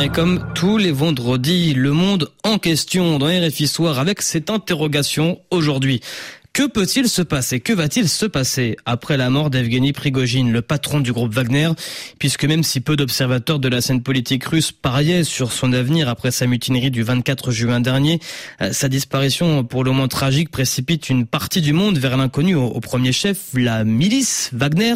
Et comme tous les vendredis, le monde en question dans RFI Soir avec cette interrogation aujourd'hui. Que peut-il se passer? Que va-t-il se passer après la mort d'Evgeny Prigogine, le patron du groupe Wagner? Puisque même si peu d'observateurs de la scène politique russe pariaient sur son avenir après sa mutinerie du 24 juin dernier, euh, sa disparition pour le moins tragique précipite une partie du monde vers l'inconnu au, premier chef, la milice Wagner.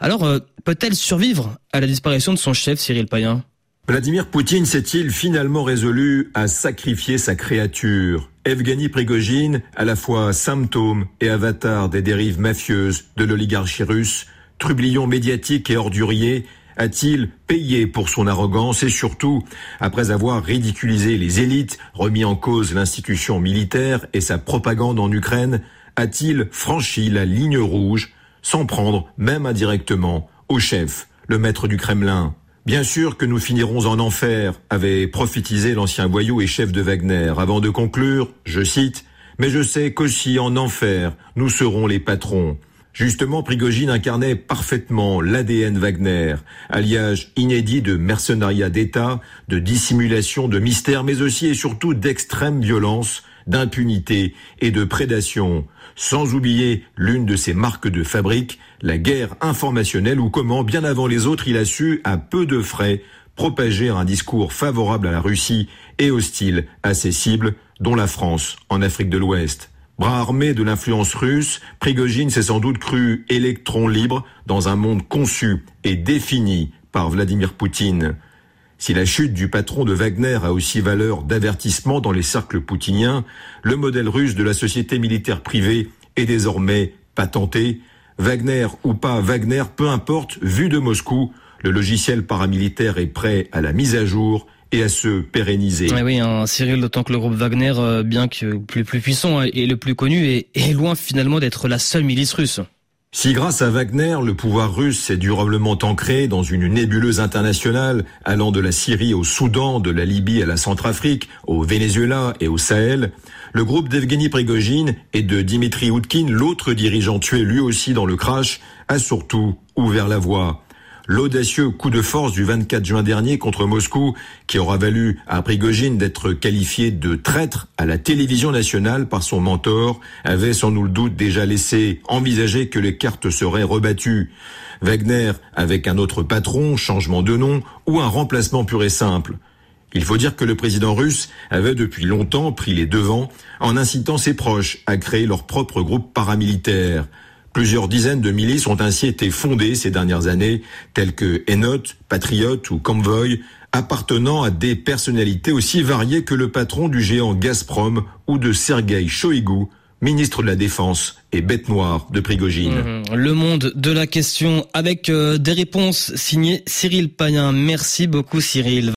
Alors, euh, peut-elle survivre à la disparition de son chef, Cyril Payen? Vladimir Poutine s'est-il finalement résolu à sacrifier sa créature? Evgeny Prigogine, à la fois symptôme et avatar des dérives mafieuses de l'oligarchie russe, trublion médiatique et ordurier, a-t-il payé pour son arrogance et surtout, après avoir ridiculisé les élites, remis en cause l'institution militaire et sa propagande en Ukraine, a-t-il franchi la ligne rouge, sans prendre, même indirectement, au chef, le maître du Kremlin? Bien sûr que nous finirons en enfer, avait prophétisé l'ancien voyou et chef de Wagner, avant de conclure, je cite, Mais je sais qu'aussi en enfer, nous serons les patrons. Justement, Prigogine incarnait parfaitement l'ADN Wagner, alliage inédit de mercenariat d'État, de dissimulation, de mystère, mais aussi et surtout d'extrême violence, d'impunité et de prédation, sans oublier l'une de ses marques de fabrique, la guerre informationnelle ou comment, bien avant les autres, il a su, à peu de frais, propager un discours favorable à la Russie et hostile à ses cibles, dont la France en Afrique de l'Ouest. Bras armé de l'influence russe, Prigogine s'est sans doute cru électron libre dans un monde conçu et défini par Vladimir Poutine. Si la chute du patron de Wagner a aussi valeur d'avertissement dans les cercles poutiniens, le modèle russe de la société militaire privée est désormais patenté. Wagner ou pas Wagner, peu importe, vu de Moscou, le logiciel paramilitaire est prêt à la mise à jour et à se pérenniser. Oui, hein, Cyril, d'autant que le groupe Wagner, euh, bien que plus, puissant et le plus connu, est loin finalement d'être la seule milice russe. Si grâce à Wagner, le pouvoir russe s'est durablement ancré dans une nébuleuse internationale allant de la Syrie au Soudan, de la Libye à la Centrafrique, au Venezuela et au Sahel, le groupe d'Evgeny Prigogine et de Dimitri Outkin, l'autre dirigeant tué lui aussi dans le crash, a surtout ouvert la voie l'audacieux coup de force du 24 juin dernier contre Moscou, qui aura valu à Prigogine d'être qualifié de traître à la télévision nationale par son mentor, avait sans nous le doute déjà laissé envisager que les cartes seraient rebattues. Wagner avec un autre patron, changement de nom ou un remplacement pur et simple. Il faut dire que le président russe avait depuis longtemps pris les devants en incitant ses proches à créer leur propre groupe paramilitaire. Plusieurs dizaines de milices ont ainsi été fondées ces dernières années, telles que Enot, Patriot ou Convoy, appartenant à des personnalités aussi variées que le patron du géant Gazprom ou de Sergei Shoigu, ministre de la Défense et bête noire de Prigogine. Mmh. Le monde de la question avec euh, des réponses signées Cyril Payen. Merci beaucoup Cyril.